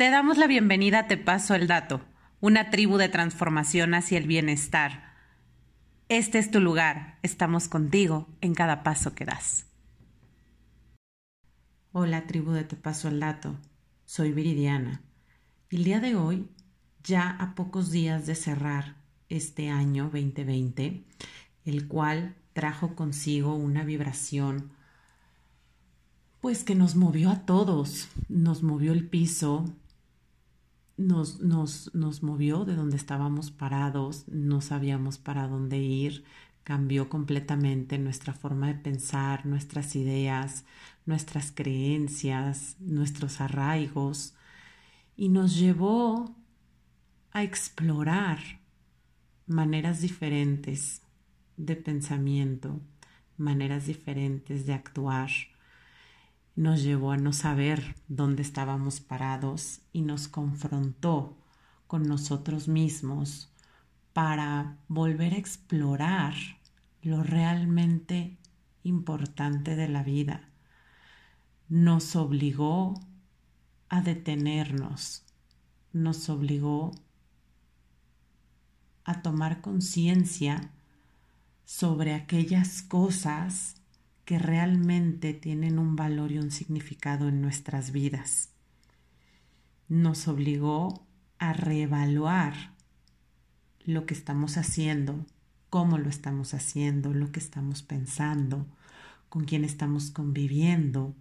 Te damos la bienvenida a Te Paso el Dato, una tribu de transformación hacia el bienestar. Este es tu lugar, estamos contigo en cada paso que das. Hola tribu de Te Paso el Dato, soy Viridiana. El día de hoy, ya a pocos días de cerrar este año 2020, el cual trajo consigo una vibración pues que nos movió a todos, nos movió el piso, nos, nos, nos movió de donde estábamos parados, no sabíamos para dónde ir, cambió completamente nuestra forma de pensar, nuestras ideas, nuestras creencias, nuestros arraigos y nos llevó a explorar maneras diferentes de pensamiento, maneras diferentes de actuar nos llevó a no saber dónde estábamos parados y nos confrontó con nosotros mismos para volver a explorar lo realmente importante de la vida. Nos obligó a detenernos, nos obligó a tomar conciencia sobre aquellas cosas que realmente tienen un valor y un significado en nuestras vidas. Nos obligó a reevaluar lo que estamos haciendo, cómo lo estamos haciendo, lo que estamos pensando, con quién estamos conviviendo.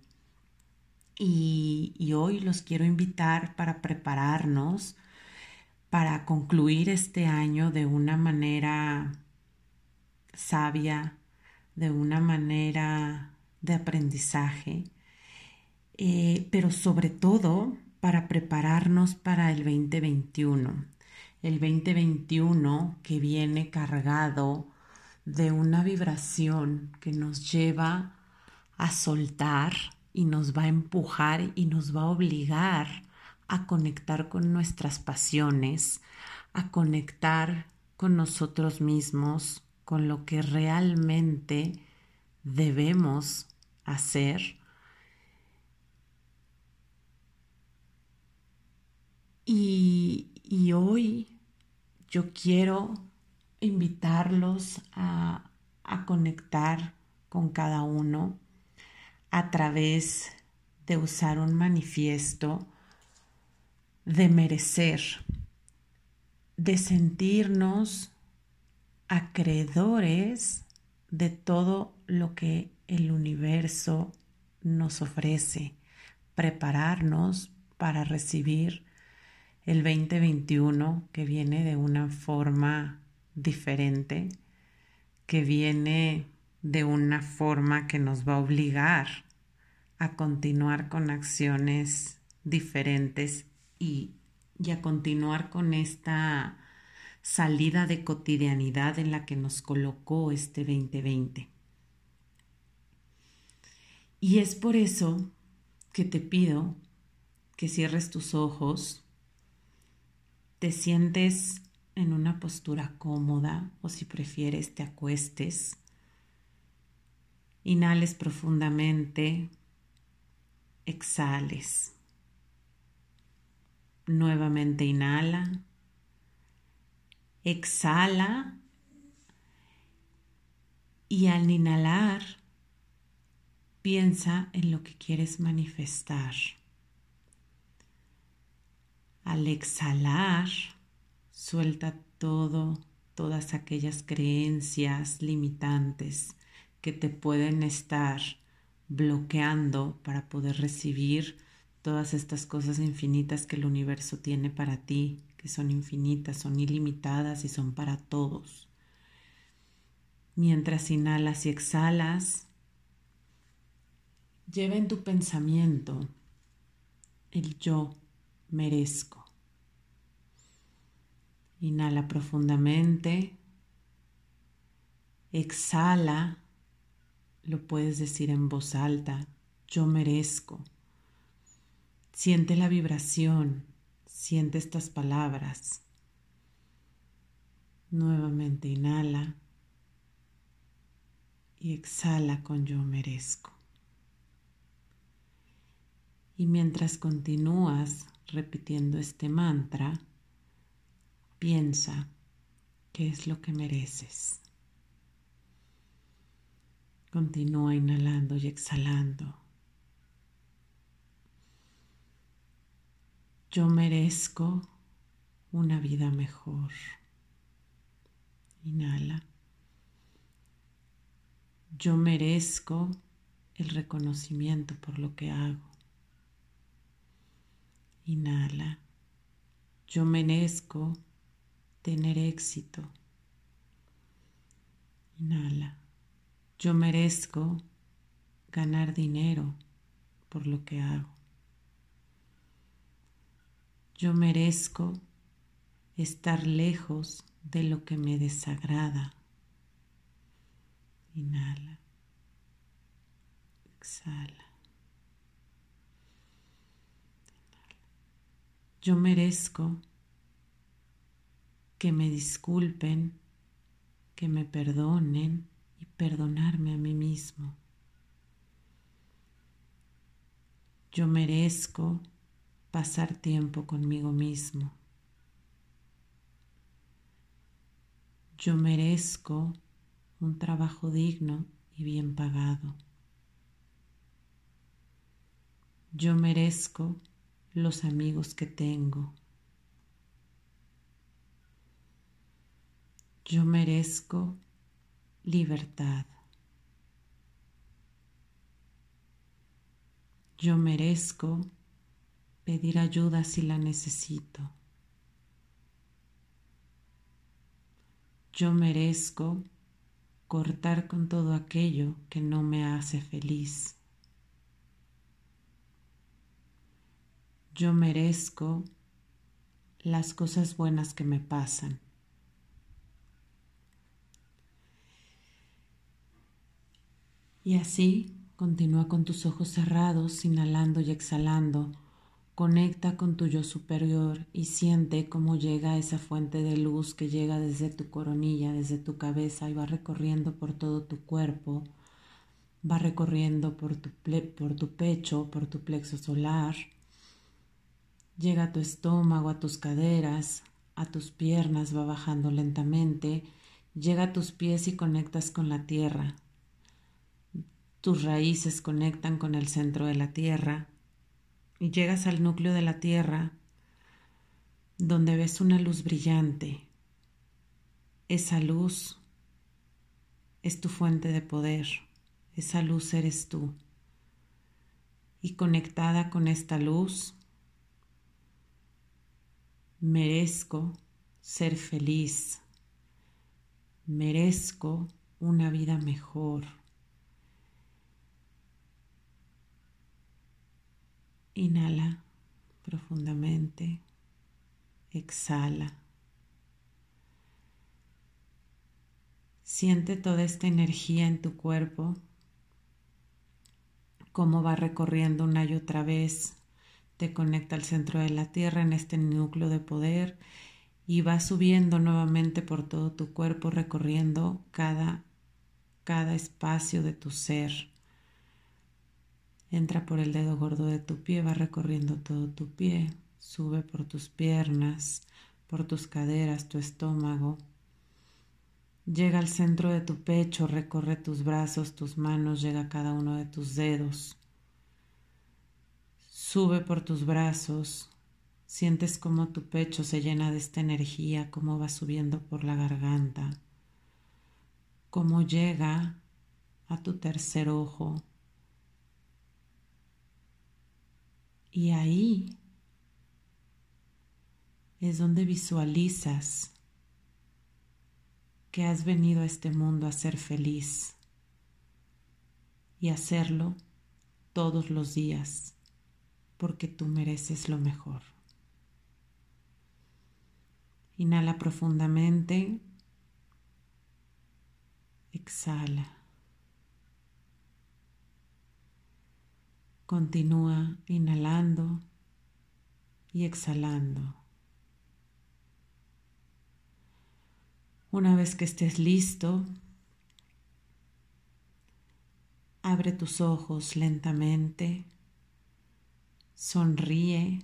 Y, y hoy los quiero invitar para prepararnos para concluir este año de una manera sabia, de una manera de aprendizaje, eh, pero sobre todo para prepararnos para el 2021. El 2021 que viene cargado de una vibración que nos lleva a soltar y nos va a empujar y nos va a obligar a conectar con nuestras pasiones, a conectar con nosotros mismos, con lo que realmente debemos hacer. Y, hoy yo quiero invitarlos a, a conectar con cada uno a través de usar un manifiesto de merecer, de sentirnos acreedores de todo lo que el universo nos ofrece, prepararnos para recibir el 2021 que viene de una forma diferente, que viene de una forma que nos va a obligar a continuar con acciones diferentes y, y a continuar con esta salida de cotidianidad en la que nos colocó este 2020. Y es por eso que te pido que cierres tus ojos, te sientes en una postura cómoda o si prefieres te acuestes, inhales profundamente, exhales. Nuevamente inhala Exhala y al inhalar piensa en lo que quieres manifestar. Al exhalar, suelta todo, todas aquellas creencias limitantes que te pueden estar bloqueando para poder recibir todas estas cosas infinitas que el universo tiene para ti que son infinitas, son ilimitadas y son para todos. Mientras inhalas y exhalas, lleva en tu pensamiento el yo merezco. Inhala profundamente, exhala, lo puedes decir en voz alta, yo merezco. Siente la vibración Siente estas palabras. Nuevamente inhala y exhala con yo merezco. Y mientras continúas repitiendo este mantra, piensa qué es lo que mereces. Continúa inhalando y exhalando. Yo merezco una vida mejor. Inhala. Yo merezco el reconocimiento por lo que hago. Inhala. Yo merezco tener éxito. Inhala. Yo merezco ganar dinero por lo que hago. Yo merezco estar lejos de lo que me desagrada. Inhala. Exhala. Yo merezco que me disculpen, que me perdonen y perdonarme a mí mismo. Yo merezco pasar tiempo conmigo mismo. Yo merezco un trabajo digno y bien pagado. Yo merezco los amigos que tengo. Yo merezco libertad. Yo merezco pedir ayuda si la necesito. Yo merezco cortar con todo aquello que no me hace feliz. Yo merezco las cosas buenas que me pasan. Y así continúa con tus ojos cerrados, inhalando y exhalando Conecta con tu yo superior y siente cómo llega esa fuente de luz que llega desde tu coronilla, desde tu cabeza y va recorriendo por todo tu cuerpo, va recorriendo por tu, pecho, por tu plexo solar, llega a tu estómago, a tus caderas, a tus piernas, va bajando lentamente, llega a tus pies y conectas con la tierra. Tus raíces conectan con el centro de la tierra y llegas al núcleo de la Tierra, donde ves una luz brillante. Esa luz es tu fuente de poder, esa luz eres tú. Y conectada con esta luz, merezco ser feliz, merezco una vida mejor Inhala profundamente, exhala. Siente toda esta energía en tu cuerpo, cómo va recorriendo una y otra vez, te conecta al centro de la tierra en este núcleo de poder y va subiendo nuevamente por todo tu cuerpo, recorriendo cada, cada espacio de tu ser. Entra por el dedo gordo de tu pie, va recorriendo todo tu pie, sube por tus piernas, por tus caderas, tu estómago. Llega al centro de tu pecho, recorre tus brazos, tus manos, llega a cada uno de tus dedos. Sube por tus brazos, sientes como tu pecho se llena de esta energía, cómo va subiendo por la garganta, cómo llega a tu tercer ojo, Y ahí es donde visualizas que has venido a este mundo a ser feliz y hacerlo todos los días porque tú mereces lo mejor. Inhala profundamente, exhala. Continúa inhalando y exhalando. Una vez que estés listo, abre tus ojos lentamente, sonríe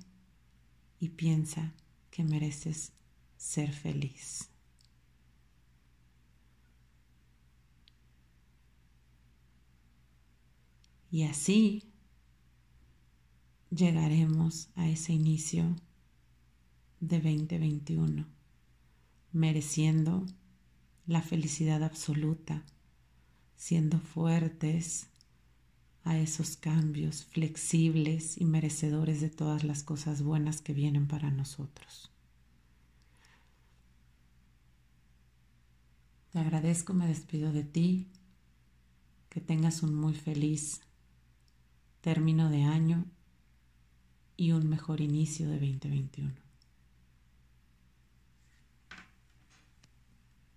y piensa que mereces ser feliz. Y así llegaremos a ese inicio de 2021, mereciendo la felicidad absoluta, siendo fuertes a esos cambios, flexibles y merecedores de todas las cosas buenas que vienen para nosotros. Te agradezco, me despido de ti, que tengas un muy feliz término de año y un mejor inicio de 2021.